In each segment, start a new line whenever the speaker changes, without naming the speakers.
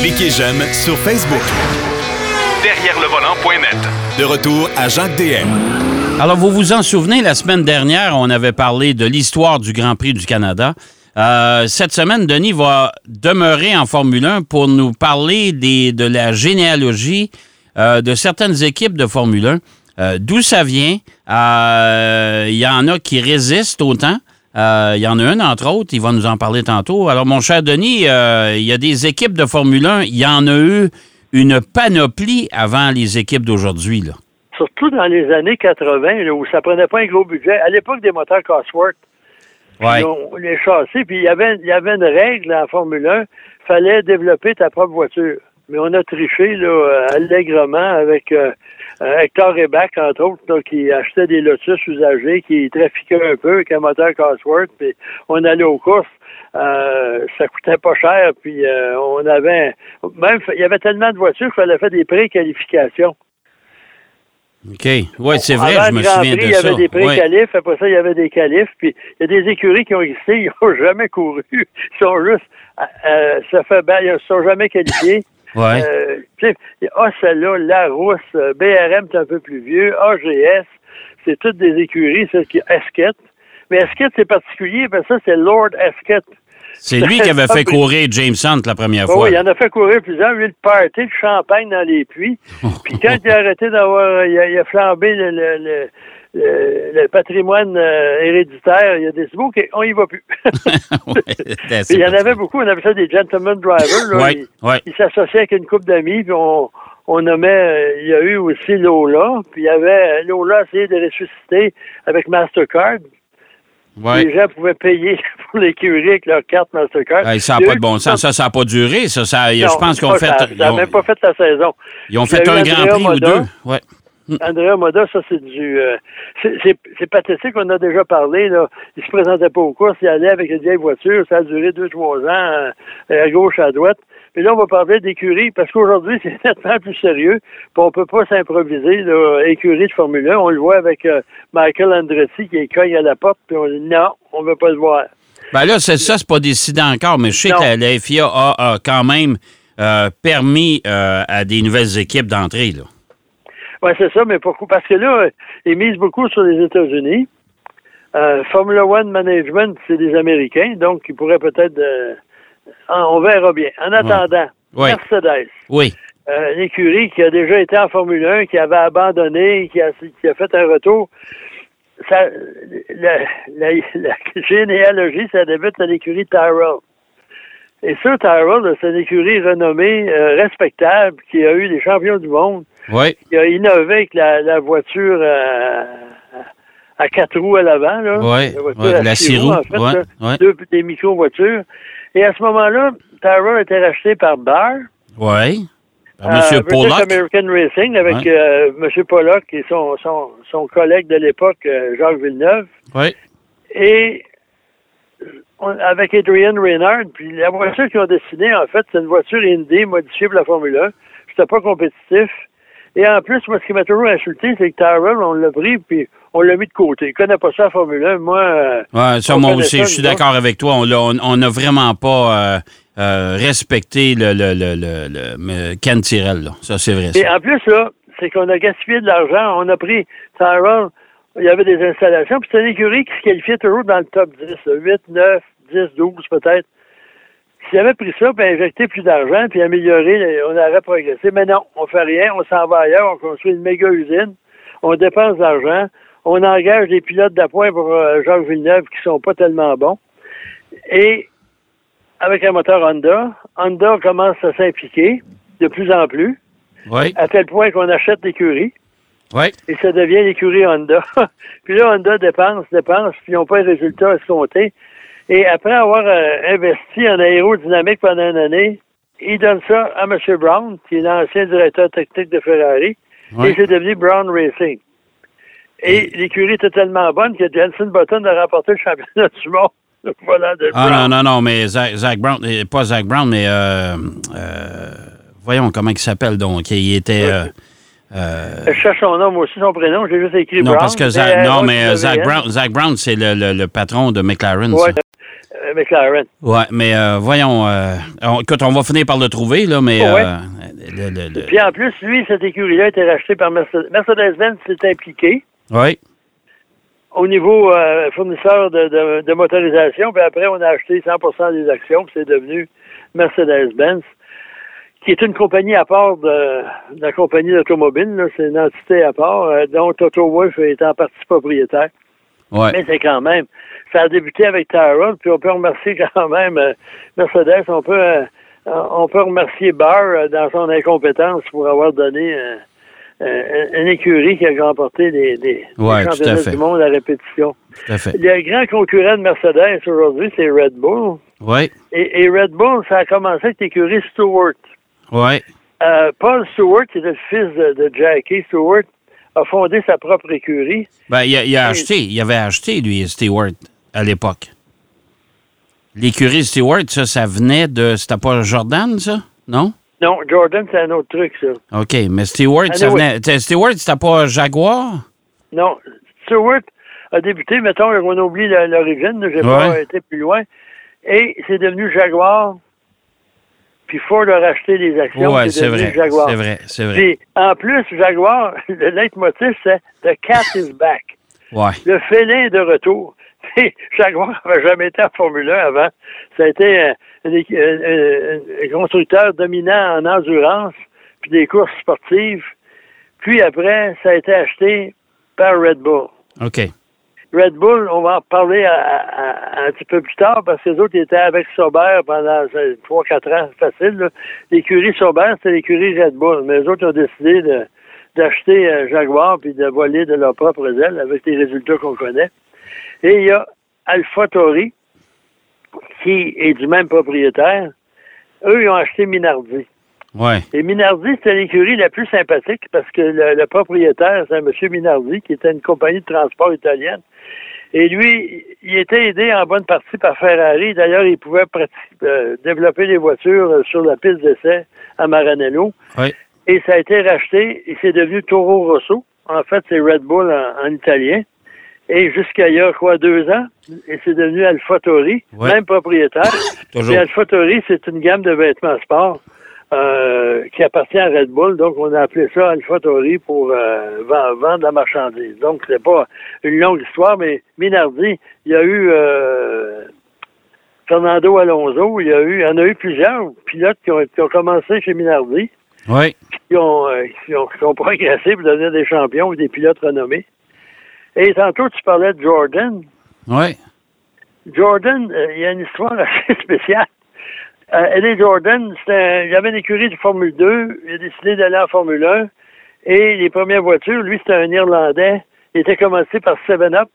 Cliquez j'aime sur Facebook.
Derrière le volant.net.
De retour à Jacques DM.
Alors, vous vous en souvenez, la semaine dernière, on avait parlé de l'histoire du Grand Prix du Canada. Euh, cette semaine, Denis va demeurer en Formule 1 pour nous parler des, de la généalogie euh, de certaines équipes de Formule 1. Euh, D'où ça vient? Euh, Il y en a qui résistent au Euh, Il y en a une, entre autres, il va nous en parler tantôt. Alors, mon cher Denis, euh, il y a des équipes de Formule 1, il y en a eu une panoplie avant les équipes d'aujourd'hui. là.
Surtout dans les années 80, là, où ça prenait pas un gros budget. À l'époque des moteurs Cosworth,
Ouais.
On- les châssis, puis il y avait, il y avait une règle en Formule 1, fallait développer ta propre voiture. Mais on a triché là, euh, allègrement avec euh, Hector Reback, entre autres, là, qui achetait des Lotus usagés, qui trafiquait un peu avec un moteur Cosworth, puis on allait aux courses. Euh, ça coûtait pas cher, puis euh, on avait même il y avait tellement de voitures qu'il fallait faire des pré-qualifications.
OK. Oui, c'est vrai,
Avant
je me souviens
Prix,
de
il y
ça.
avait des
Ouais.
pré-qualifs, après ça, il y avait des qualifs, puis il y a des écuries qui ont existé, ils n'ont jamais couru. Ils sont juste, euh, ça fait bien, ils ne sont jamais qualifiés.
Ouais.
Euh, ah, celle-là, Larousse, euh, BRM, c'est un peu plus vieux, AGS, c'est toutes des écuries, ça, qui, Esquette. Mais Esquette, c'est particulier, parce que ça, c'est Lord Esquette.
C'est lui qui avait fait courir James Hunt la première
Ah
fois.
oui, il en a fait courir plusieurs. Lui, le party, le champagne dans les puits.
Oh.
Puis quand il a arrêté d'avoir... Il a, il a flambé le, le, le, le- le patrimoine euh, héréditaire, il a décidé, OK, on y va plus.
Ouais,
il y en avait beaucoup, on avait ça des gentlemen drivers. Là.
Ouais,
Ils,
ouais.
ils s'associaient avec une couple d'amis, puis on, on nommait... euh, Il y a eu aussi Lola, puis il y avait... Lola a essayé de ressusciter avec Mastercard.
Ouais.
Les gens pouvaient payer pour l'écurie avec leur carte Mastercard.
Ça n'a
y
pas
eu
de bon
tout
sens. Ça, ça n'a pas duré. Ça, ça, je pense qu'ils ont
pas
fait.
ça. N'a même pas fait la saison.
ils ont
Il y
fait un Grand Prix ou deux. Ouais.
Andrea Moda, ça, c'est du. euh, c'est- pathétique, on a déjà parlé. Là. Il se présentait pas aux courses, il allait avec une vieille voiture, ça a duré deux, trois ans, euh, à gauche, à droite. Puis là, on va parler d'écurie, parce qu'aujourd'hui, c'est nettement plus sérieux. Puis on peut pas s'improviser, écurie de Formule 1. On le voit avec euh, Michael Andretti qui est cogne à la porte, puis on dit non, on veut pas le voir.
Ben là, c'est ça, c'est pas décidé encore, mais je sais
Non.
que la, la FIA a, a quand même permis à des nouvelles équipes d'entrer. là.
Oui, c'est ça, mais pourquoi? Parce que là, euh, ils misent beaucoup sur les États-Unis. Euh, Formula One Management, c'est des Américains, donc ils pourraient peut-être... euh, on verra bien. En attendant,
Ouais.
Mercedes,
Oui.
euh, l'écurie qui a déjà été en Formule 1, qui avait abandonné, qui a, qui a fait un retour, ça, la, la, la généalogie, ça débute à l'écurie Tyrrell. Et ça, Tyrrell, là, c'est une écurie renommée, euh, respectable, qui a eu des champions du monde
Oui.
il a innové avec la, la voiture euh, à quatre roues à l'avant. Là. La voiture
ouais,
à
la
six roues,
roues,
en fait,
ouais,
là.
ouais.
Deux des micro-voitures. Et à ce moment-là, Tyrrell a été racheté par Barr.
Oui.
Euh,
Monsieur
British
Pollock.
American Racing avec
Ouais.
euh, M. Pollock et son, son, son collègue de l'époque, euh, Jacques Villeneuve.
Oui.
Et on- avec Adrian Reynard, puis la voiture qu'ils ont dessinée, en fait, c'est une voiture Indy modifiée pour la Formule 1. C'était pas compétitif. Et en plus, moi, ce qui m'a toujours insulté, c'est que Tyrrell, on l'a pris, puis on l'a mis de côté. Il connaît pas ça, la Formule 1. Moi, euh,
Ouais, ça, moi aussi,
ça,
je suis d'accord avec toi. On l'a- on on n'a vraiment pas euh, euh, respecté le, le, le, le, Ken Tyrrell. Là. Ça, c'est vrai.
Et en plus, là, c'est qu'on a gaspillé de l'argent. On a pris Tyrell, il y avait des installations, puis c'était une écurie qui se qualifiait toujours dans le top 10, là, 8, 9, 10, 12 peut-être. S'il avait pris ça, puis injecté plus d'argent, puis amélioré, on aurait progressé. Mais non, on fait rien, on s'en va ailleurs, on construit une méga usine, on dépense de l'argent, on engage des pilotes d'appoint pour euh, Jacques Villeneuve qui sont pas tellement bons. Et avec un moteur Honda, Honda commence à s'impliquer de plus en plus
Oui.
à tel point qu'on achète l'écurie
Oui.
et ça devient l'écurie Honda. puis là, Honda dépense, dépense, puis ils n'ont pas le résultat escompté. Et après avoir euh, investi en aérodynamique pendant une année, il donne ça à M. Brown, qui est l'ancien directeur technique de Ferrari, et c'est devenu Brown Racing. Et l'écurie était tellement bonne que Jensen Button a remporté le championnat du monde. voilà, de
Ah
Brown.
non, non, non, mais Zach, Zach Brown, euh, pas Zach Brown, mais euh, euh, voyons comment il s'appelle donc. Il était. euh, euh,
Je cherche son nom, moi aussi, son prénom. J'ai juste écrit
non,
Brown.
parce que Zach,
mais,
non, mais Zach
W-N.
Brown, Zach Brown, c'est le, le- le patron de McLaren.
Ouais.
ça.
Euh, McLaren.
Ouais, mais euh, voyons. euh, on- écoute, on va finir par le trouver, là, mais.
Ouais.
euh, le- le- le-
Puis en plus, lui, cette écurie-là a été rachetée par Mercedes. Mercedes-Benz s'est impliqué
Oui.
au niveau euh, fournisseur de, de- de motorisation. Puis après, on a acheté 100% des actions. Puis c'est devenu Mercedes-Benz, qui est une compagnie à part de, de la compagnie d'automobile. C'est une entité à part, dont Toto Wolff est en partie propriétaire.
Ouais.
Mais c'est quand même. Ça a débuté avec Tyrrell, puis on peut remercier quand même euh, Mercedes. On peut, euh, on peut remercier Barr euh, dans son incompétence pour avoir donné une écurie qui a remporté des, des, des
Ouais, à
championnats du monde à répétition.
Tout à fait.
Le grand concurrent de Mercedes aujourd'hui, c'est Red Bull.
Oui.
Et, et Red Bull, ça a commencé avec l'écurie Stewart.
Oui.
Euh, Paul Stewart, qui était le fils de, de Jackie Stewart, a fondé sa propre écurie.
Ben, il a, il a acheté, il avait acheté, lui, Stewart, à l'époque. L'écurie Stewart, ça, ça venait de. C'était pas Jordan, ça? Non?
Non, Jordan, c'est un autre truc, ça.
OK, mais Stewart, ça venait. Stewart, c'était pas Jaguar?
Non, Stewart a débuté, mettons, on oublie l'origine, j'ai
Ouais.
pas été plus loin, et c'est devenu Jaguar, puis Ford a racheté les actions,
Oui,
c'est
vrai.
Jaguar.
C'est vrai, c'est vrai.
Puis, en plus, Jaguar, le leitmotiv, c'est « The cat is back
Ouais. ».
Le félin est de retour. Jaguar n'avait jamais été en Formule 1 avant. Ça a été un, un- un- un constructeur dominant en endurance, puis des courses sportives. Puis après, ça a été acheté par Red Bull.
OK.
Red Bull, on va en parler à- un petit peu plus tard parce que les autres étaient avec Sauber pendant 3-4 ans, c'est facile. L'écurie Sauber, c'était l'écurie Red Bull. Mais les autres ont décidé d'acheter euh, Jaguar puis de voler de leur propre aile avec les résultats qu'on connaît. Et il y a Alpha Tori, qui est du même propriétaire. Eux, ils ont acheté Minardi.
Ouais.
Et Minardi, c'était l'écurie la plus sympathique parce que le, le propriétaire, c'est un monsieur Minardi, qui était une compagnie de transport italienne. Et lui, il était aidé en bonne partie par Ferrari. D'ailleurs, il pouvait euh, développer des voitures euh, sur la piste d'essai à Maranello.
Oui.
Et ça a été racheté et c'est devenu Toro Rosso. En fait, c'est Red Bull en, en italien. Et jusqu'à il y a quoi, deux ans, et c'est devenu Alphatori,
Ouais.
même propriétaire.
Toujours.
Et Alphatori, c'est une gamme de vêtements sport euh, qui appartient à Red Bull. Donc, on a appelé ça Alphatori pour euh, vend- vendre la marchandise. Donc, c'est pas une longue histoire, mais Minardi, il y a eu euh, Fernando Alonso, il y a eu, il y en a eu plusieurs pilotes qui ont, qui ont commencé chez Minardi,
Oui.
qui ont, euh, qui ont, qui ont progressé pour devenir des champions ou des pilotes renommés. Et tantôt, tu parlais de Jordan.
Oui.
Jordan, euh, il y a une histoire assez spéciale. Euh, Eddie Jordan, il avait une écurie de Formule 2, il a décidé d'aller en Formule 1, et les premières voitures, lui, c'était un Irlandais, il était commencé par 7-Up,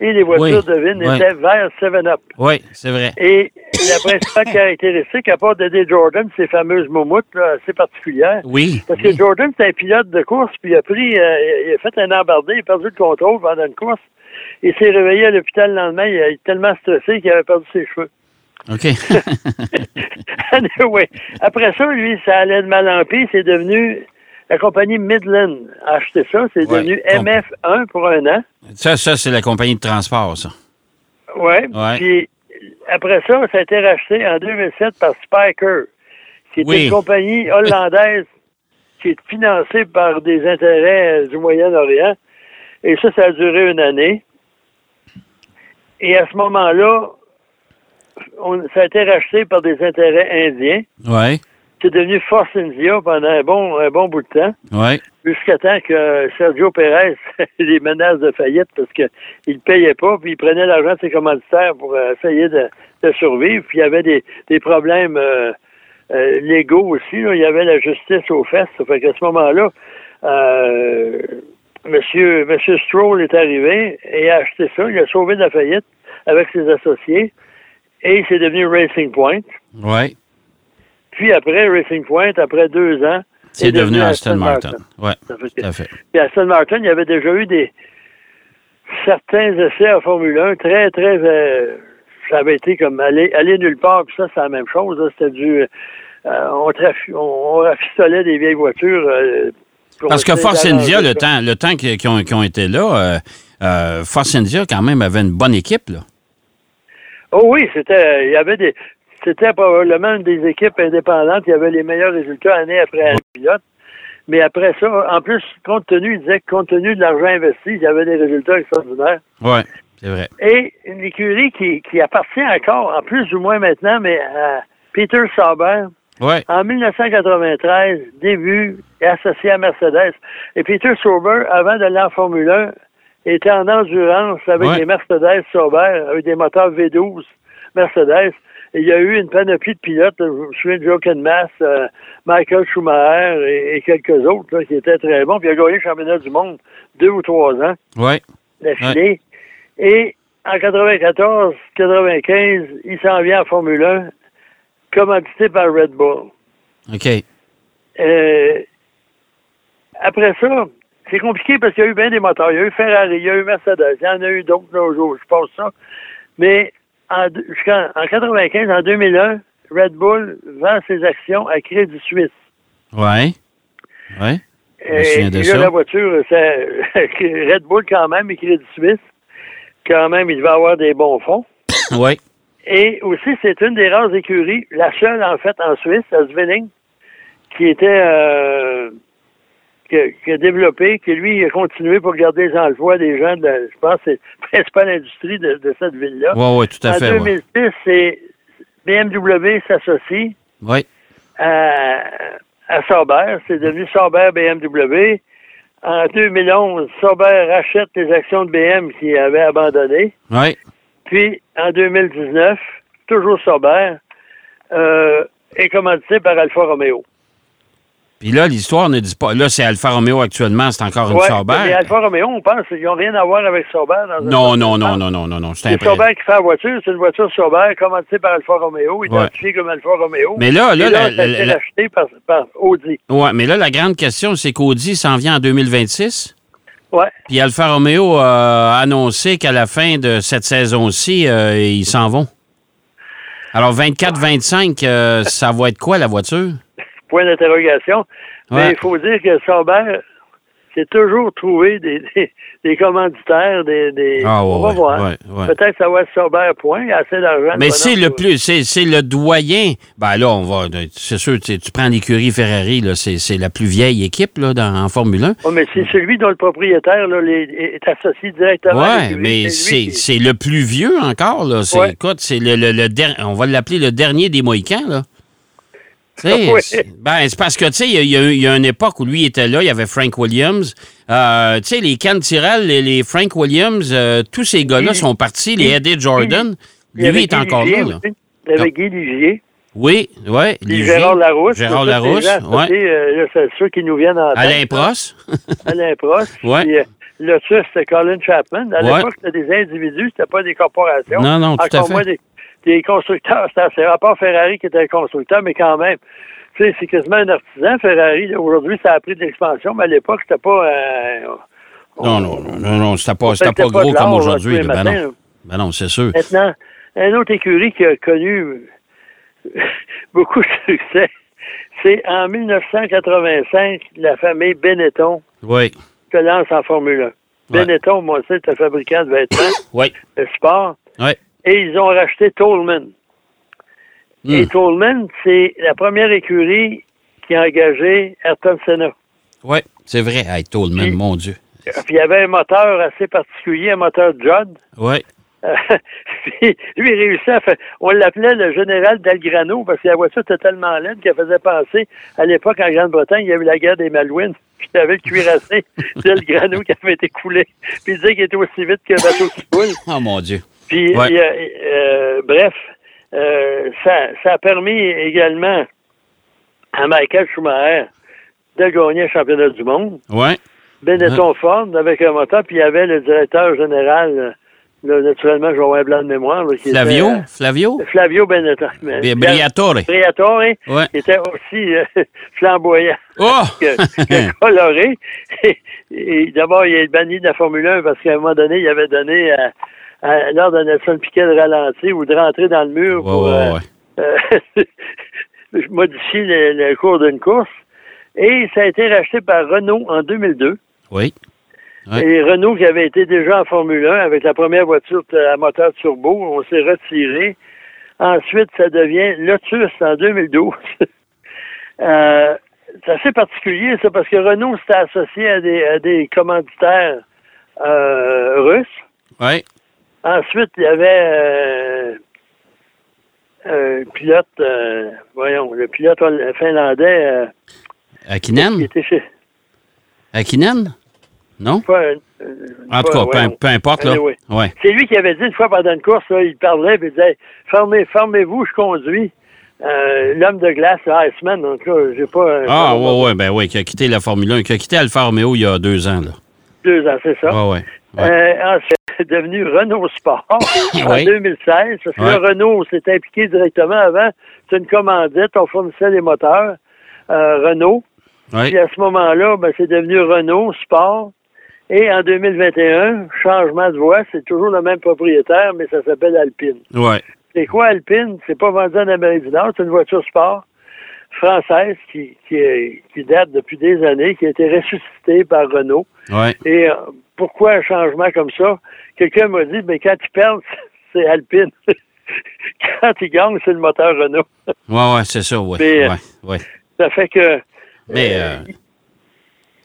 et les voitures
Oui,
de Vin
oui.
étaient vers 7-Up.
Oui, c'est vrai.
Et la principale caractéristique, à part d'Eddie Jordan, ces fameuses moumoutes là, assez particulières,
Oui.
parce que. Jordan, c'est un pilote de course, puis il a pris, euh, il a fait un embardé, il a perdu le contrôle pendant une course. Il s'est réveillé à l'hôpital le lendemain, il a été tellement stressé qu'il avait perdu ses cheveux.
OK.
anyway, après ça, lui, ça allait de mal en pis, c'est devenu la compagnie Midland a acheté ça, c'est
Ouais,
devenu
comp-
MF1 pour un an.
ça, ça c'est la compagnie de transport, ça.
Ouais.
Ouais.
Puis après ça, ça a été racheté en 2007 par Spiker, qui est
Oui.
une compagnie hollandaise qui est financée par des intérêts du Moyen-Orient. Et ça, ça a duré une année. Et à ce moment-là, on- ça a été racheté par des intérêts indiens.
Oui.
C'est devenu Force India pendant un bon, un bon bout de temps,
Oui.
jusqu'à temps que Sergio Pérez les menace de faillite parce qu'il ne payait pas, puis il prenait l'argent de ses commanditaires pour euh, essayer de, de survivre. Puis il y avait des, des problèmes euh, euh, légaux aussi. là. Il y avait la justice aux fesses. Ça fait qu'à ce moment-là, euh, Monsieur, Monsieur Stroll est arrivé et a acheté ça. Il a sauvé de la faillite avec ses associés. Et c'est devenu Racing Point.
Oui.
Puis après Racing Point, après deux ans,
C'est
est
devenu Aston Martin. Oui,
fait
tout à fait.
Puis Aston Martin, il y avait déjà eu des certains essais en Formule 1 très, très euh, ça avait été comme aller, aller nulle part, puis ça, c'est la même chose. C'était du euh, on, on rafistolait des vieilles voitures. euh, pour
Parce que Force India, le temps, le temps qu'ils qui ont, ont été là, euh, Force India, quand même, avait une bonne équipe, là.
Oh oui, c'était. Il y avait des. C'était probablement une des équipes indépendantes qui avait les meilleurs résultats année après année pilote. Mais après ça, en plus, compte tenu, il disait que compte tenu de l'argent investi, il y avait des résultats extraordinaires.
Oui, c'est vrai.
Et une écurie qui, qui appartient encore, en plus ou moins maintenant, mais à Peter Sauber,
Ouais.
en 1993, début, est associé à Mercedes. Et Peter Sauber, avant d'aller en Formule 1, était en endurance avec
Ouais.
des Mercedes Sauber, avec des moteurs V12 Mercedes. Et il y a eu une panoplie de pilotes, je me souviens de Joe Kenmass, euh, Michael Schumacher et, et quelques autres là, qui étaient très bons. Puis il a gagné le championnat du monde deux ou trois ans
Ouais.
d'affilée. Et en 94, 95, il s'en vient en Formule 1, commandité par Red Bull.
OK.
Euh, après ça, c'est compliqué parce qu'il y a eu bien des moteurs. Il y a eu Ferrari, il y a eu Mercedes, il y en a eu d'autres là aujourd'hui, je pense ça. Mais en, jusqu'en en 95, en 2001, Red Bull vend ses actions à Crédit Suisse.
Ouais. Ouais. Je me
Et,
de
et
ça.
la voiture, c'est Red Bull quand même et Crédit Suisse. Quand même, il devait avoir des bons fonds.
Ouais.
Et aussi, c'est une des rares écuries, la seule en fait en Suisse, à Svenning, qui était euh, qui, a, qui a développé, qui lui a continué pour garder les emplois des gens de la, je pense c'est la principale industrie de, de cette ville-là.
Ouais, ouais, tout à
en
fait. ouais.
2006, c'est BMW s'associe
Ouais.
à, à Sauber. C'est devenu Sauber BMW. En 2011, Sauber rachète les actions de BM qui avait abandonnées.
Ouais.
Puis, en 2019, toujours Sauber, euh, est commandité par Alfa Romeo.
Puis là, l'histoire ne dit pas. Là, c'est Alfa Romeo actuellement, c'est encore une
Ouais,
Sauber.
mais Alfa Romeo, on pense qu'ils n'ont rien à voir avec Sauber. Dans
Non, non, non, non, non, non, non. C'est
Sauber qui fait la voiture, c'est une voiture Sauber commanditée par Alfa Romeo, identifiée comme Alfa Romeo.
Mais là, là,
ça a
la-
par, par Audi.
Ouais, mais là, la grande question, c'est qu'Audi s'en vient en 2026.
Ouais.
Puis Alfa Romeo a annoncé qu'à la fin de cette saison-ci, euh, ils s'en vont. Alors, 24-25, euh, ça va être quoi, la voiture?
Point d'interrogation. Mais
Ouais.
il faut dire que Sauber s'est toujours trouvé des, des, des commanditaires, des. des
Ah, ouais,
on va
ouais,
voir.
ouais.
Peut-être ça va être Sauber point, il y a assez d'argent.
Mais c'est le plus, c'est, c'est le doyen. Ben là, on va, c'est sûr, tu, tu prends l'écurie Ferrari, là, c'est, c'est la plus vieille équipe là, dans, en Formule 1.
Ouais, mais c'est celui dont le propriétaire là, les- est associé directement. l'écurie.
mais c'est,
qui-
c'est le plus vieux encore. Là. C'est. Écoute, c'est le, le, le on va l'appeler le dernier des Mohicans. Là. Ben, c'est parce que, tu sais, il y a- y, y une époque où lui était là, il y avait Frank Williams. Euh, tu sais, les Ken Tyrrell, les, les Frank Williams, euh, tous ces gars-là
Guy-
sont partis, les Eddie Jordan.
il y avait
Lui est encore
Ligier
là.
aussi. Il y avait Guy Ligier,
Oui, oui. Ligier.
Gérard Larousse.
Gérard Larousse,
associés, euh, c'est ceux qui nous viennent en tête.
Alain Prost.
Alain Prost. Euh, Lotus, c'était Colin Chapman. À
Ouais.
l'époque, c'était des individus, c'était pas des corporations.
Non, non, tout à
Encore
fait.
moins des, des constructeurs. C'est part Ferrari qui était le constructeur, mais quand même. Tu sais, c'est quasiment un artisan, Ferrari. Aujourd'hui, ça a pris de l'expansion, mais à l'époque, c'était pas... euh,
Non, non, non, non, non, c'était pas,
pétait
pas gros comme aujourd'hui. Ben non. Ben non, c'est sûr.
Maintenant, un autre écurie qui a connu beaucoup de succès, c'est en 1985, la famille Benetton
Oui,
se lance en Formule 1.
Ouais.
Benetton, moi, c'est un fabricant de vêtements
oui,
de sport.
oui.
Et ils ont racheté Tolman. Et
Hmm.
Tolman, c'est la première écurie qui a engagé Ayrton Senna.
Oui, c'est vrai. Hey, Tolman,
Puis-
mon Dieu.
Puis il y avait un moteur assez particulier, un moteur Judd.
Oui,
Euh, puis lui, il réussit à faire. On l'appelait le général Delgrano parce que la voiture était tellement laide qu'elle faisait penser. À l'époque, en Grande-Bretagne, il y avait la guerre des Malouines. Puis il y avait le cuirassé Delgrano qui avait été coulé. Puis il disait qu'il était aussi vite qu'un bateau qui coule.
oh mon Dieu.
Puis,
Ouais.
euh, bref, euh, ça, ça a permis également à Michael Schumacher de gagner le championnat du monde.
Oui,
Benetton Ford avec un moteur, puis il y avait le directeur général, euh, là, naturellement, avoir un blanc de mémoire. là, qui
Flavio,
était,
Flavio,
euh, Flavio? Benetton.
Briatore.
Briatore,
Ouais.
qui était aussi euh, flamboyant
Oh!
que, que coloré. Et, et D'abord, il est banni de la Formule 1 parce qu'à un moment donné, il avait donné à, à l'ordre de Nelson Piquet de ralentir ou de rentrer dans le mur pour
ouais,
euh,
ouais.
euh, modifier le, le cours d'une course. Et ça a été racheté par Renault en 2002.
Oui, Ouais.
Et Renault qui avait été déjà en Formule 1 avec la première voiture à moteur turbo, on s'est retiré. Ensuite, ça devient Lotus en 2012. euh, c'est assez particulier, ça, parce que Renault s'était associé à des, à des commanditaires euh, russes.
Oui.
Ensuite, il y avait euh, un pilote, euh, voyons, le pilote finlandais euh, qui
Akinen?
était chez.
Akinen? Non?
Pas,
En tout cas, peu, importe, là.
Anyway.
Ouais.
C'est lui qui avait dit une fois pendant une course, là, il parlait, puis il disait Fermez, fermez-vous, je conduis. Euh, L'homme de glace, Iceman, donc là, j'ai pas.
Ah, ouais, ouais, ben oui, qui a quitté la Formule 1, qui a quitté Alfa Romeo il y a deux ans, là.
Deux ans, c'est ça.
Ouais, ouais. ouais.
Euh, ensuite, c'est devenu Renault Sport en
Oui.
2016, parce que Renault s'est impliqué directement avant. C'est une commandite, on fournissait les moteurs. euh, Renault.
Ouais.
Puis à ce moment-là, ben, c'est devenu Renault Sport. Et en 2021, changement de voie, c'est toujours le même propriétaire, mais ça s'appelle Alpine.
Ouais.
C'est quoi Alpine? C'est pas vendu en Amérique du Nord, c'est une voiture sport française qui, qui, est- qui date depuis des années, qui a été ressuscitée par Renault.
Ouais.
Et euh, pourquoi un changement comme ça? Quelqu'un m'a dit, mais quand ils perdent, c'est Alpine. quand ils gagnent, c'est le moteur Renault.
Ouais, ouais, c'est ça,
euh,
ouais, ouais.
Ça fait que...
Mais, euh,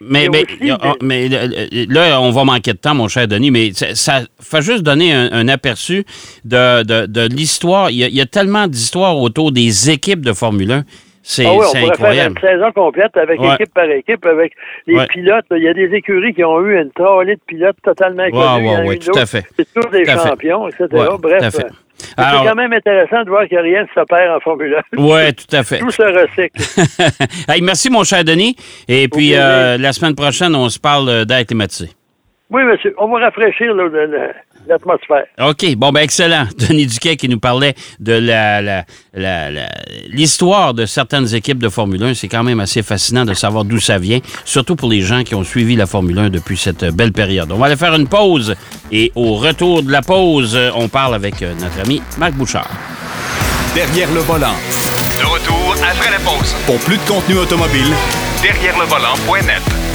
mais,
a
mais,
aussi
a- mais euh, là, on va manquer de temps, mon cher Denis, mais ça, ça fait juste donner un, un aperçu de, de, de l'histoire. Il il y a tellement d'histoires autour des équipes de Formule 1. C'est
Ah oui, on pourrait
incroyable.
faire une saison complète avec
Ouais.
équipe par équipe, avec les
Ouais.
pilotes. Il y a des écuries qui ont eu une trolley de pilotes totalement a
ouais, ouais,
une
tout à fait.
C'est tous des
Tout à fait.
champions, etc.
Ouais,
Bref, euh, c'est quand même intéressant de voir que rien ne se perd en Formule 1.
ouais, tout à fait.
Tout se recycle.
Hey, merci, mon cher Denis. Et puis, euh, la semaine prochaine, on se parle euh, d'air climatisé.
Oui, monsieur, on va rafraîchir l'atmosphère.
OK. Bon, ben excellent. Denis Duquet qui nous parlait de la, la- la- la- l'histoire de certaines équipes de Formule 1. C'est quand même assez fascinant de savoir d'où ça vient, surtout pour les gens qui ont suivi la Formule 1 depuis cette belle période. On va aller faire une pause et au retour de la pause, on parle avec euh, notre ami Marc Bouchard.
Derrière le volant.
De retour après la pause.
Pour plus de contenu automobile,
Derrière le volant.net.